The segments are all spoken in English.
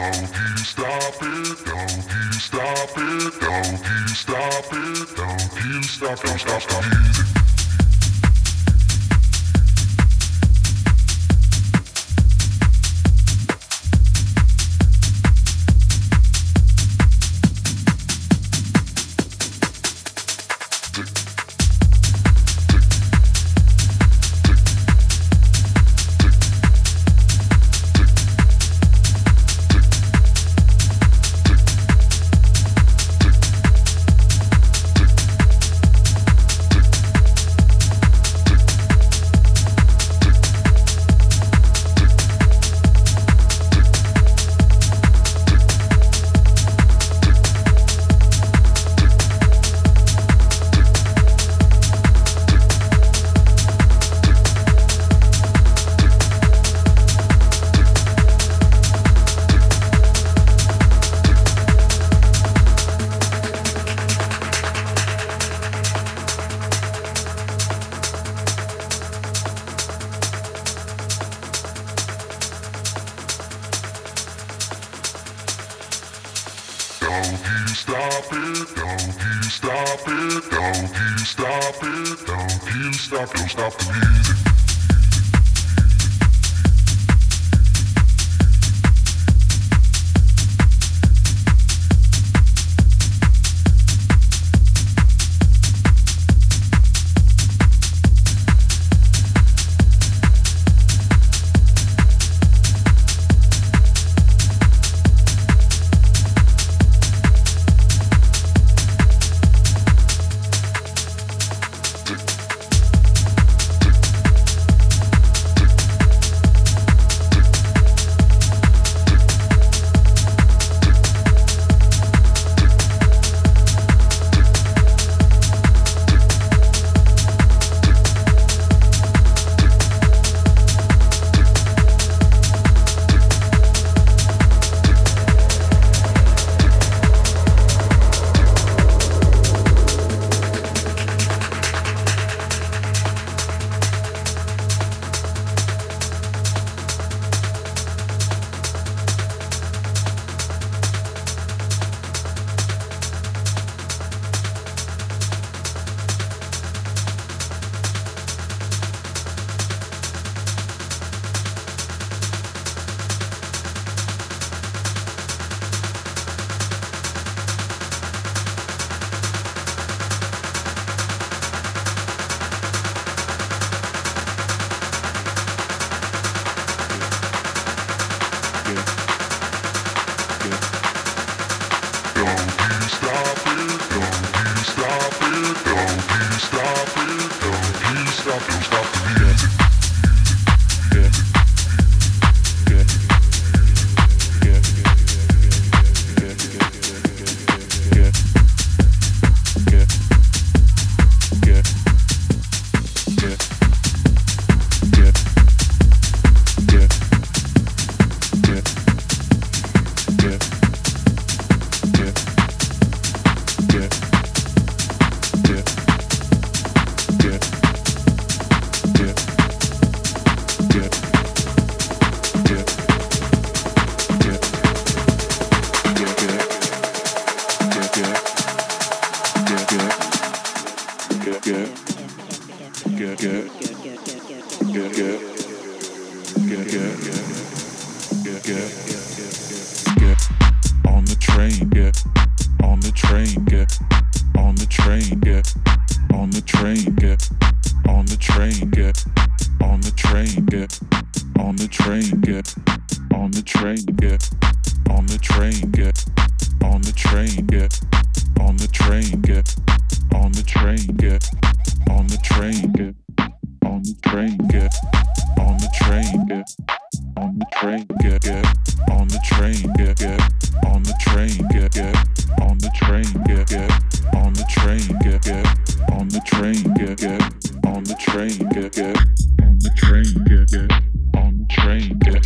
on the train, get,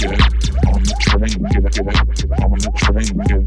on the train, on the train, I get.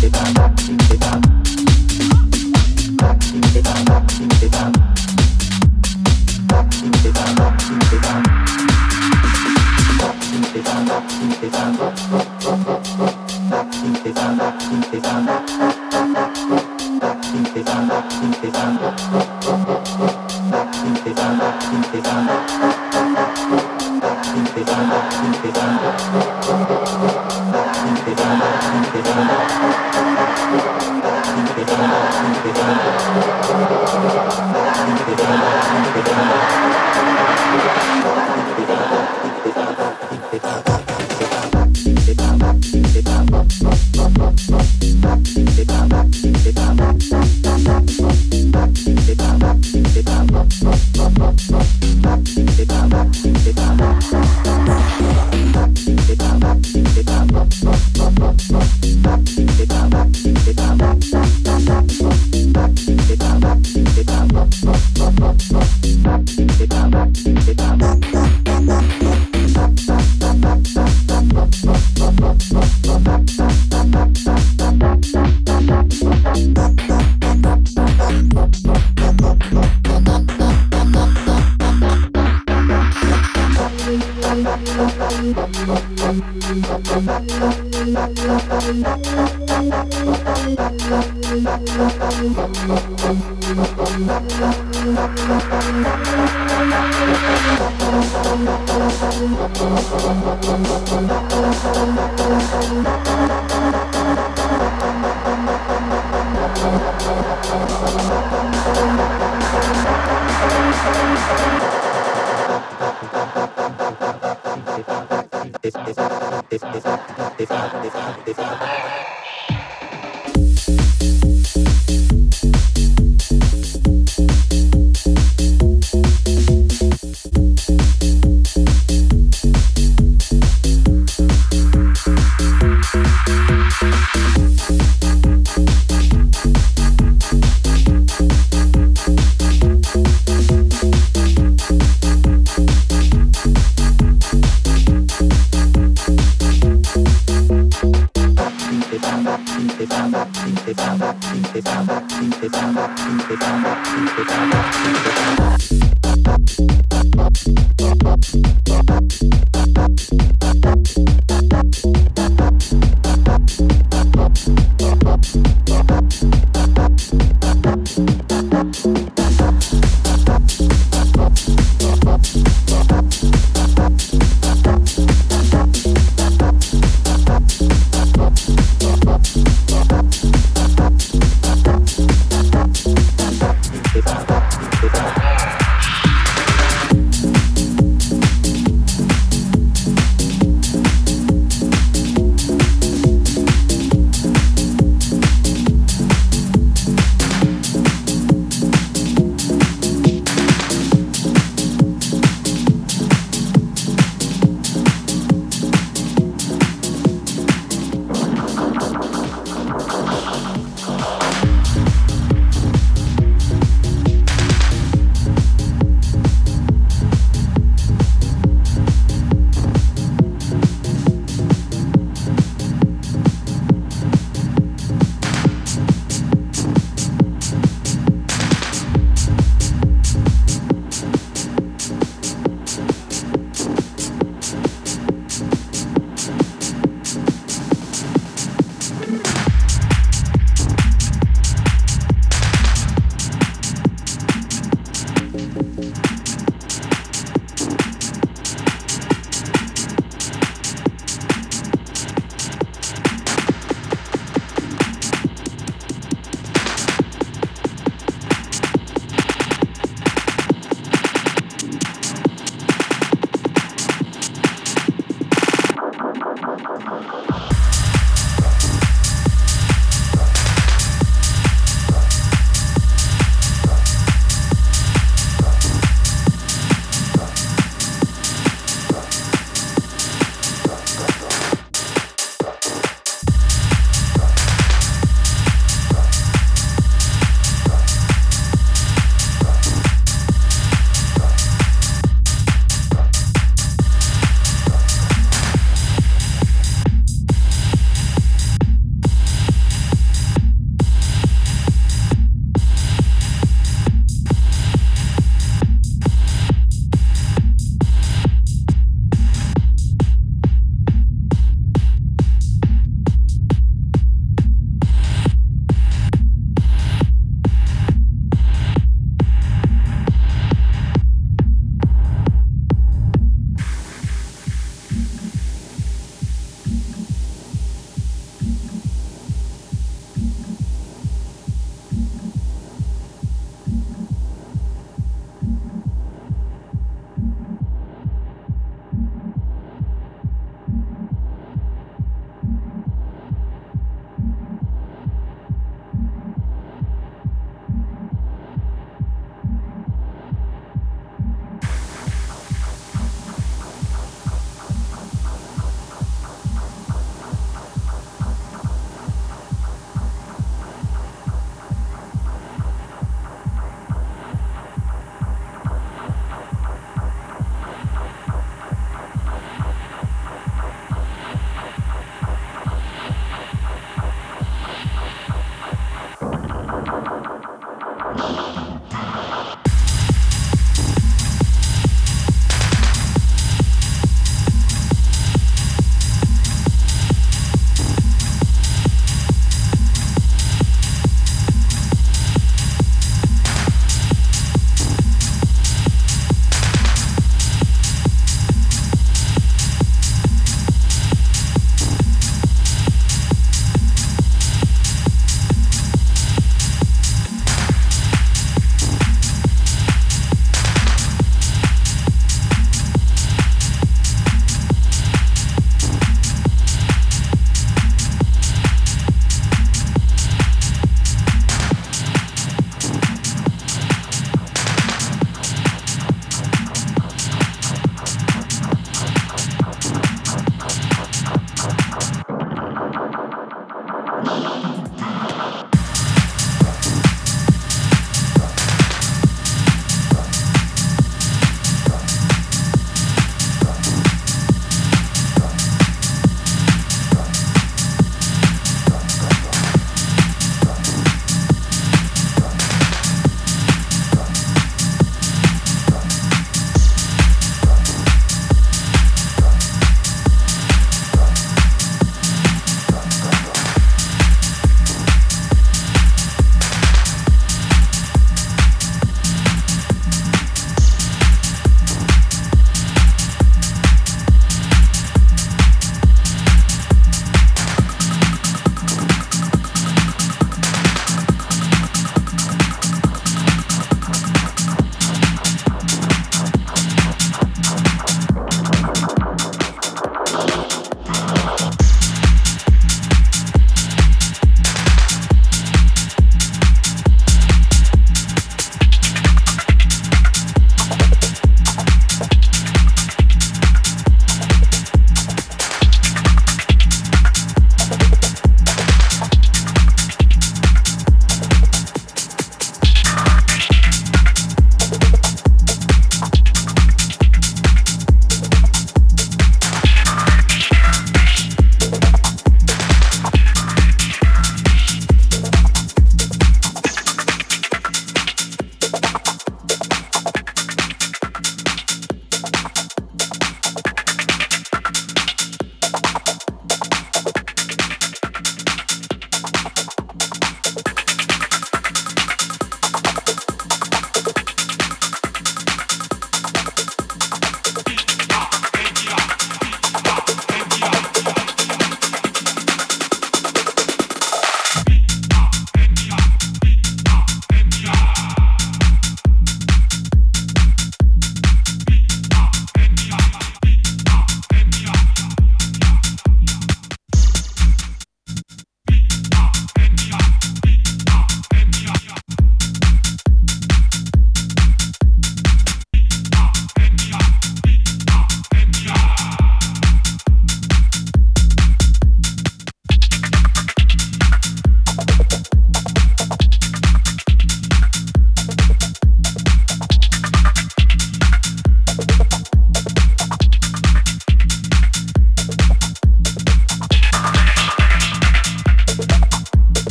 Bye.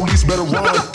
Police better run.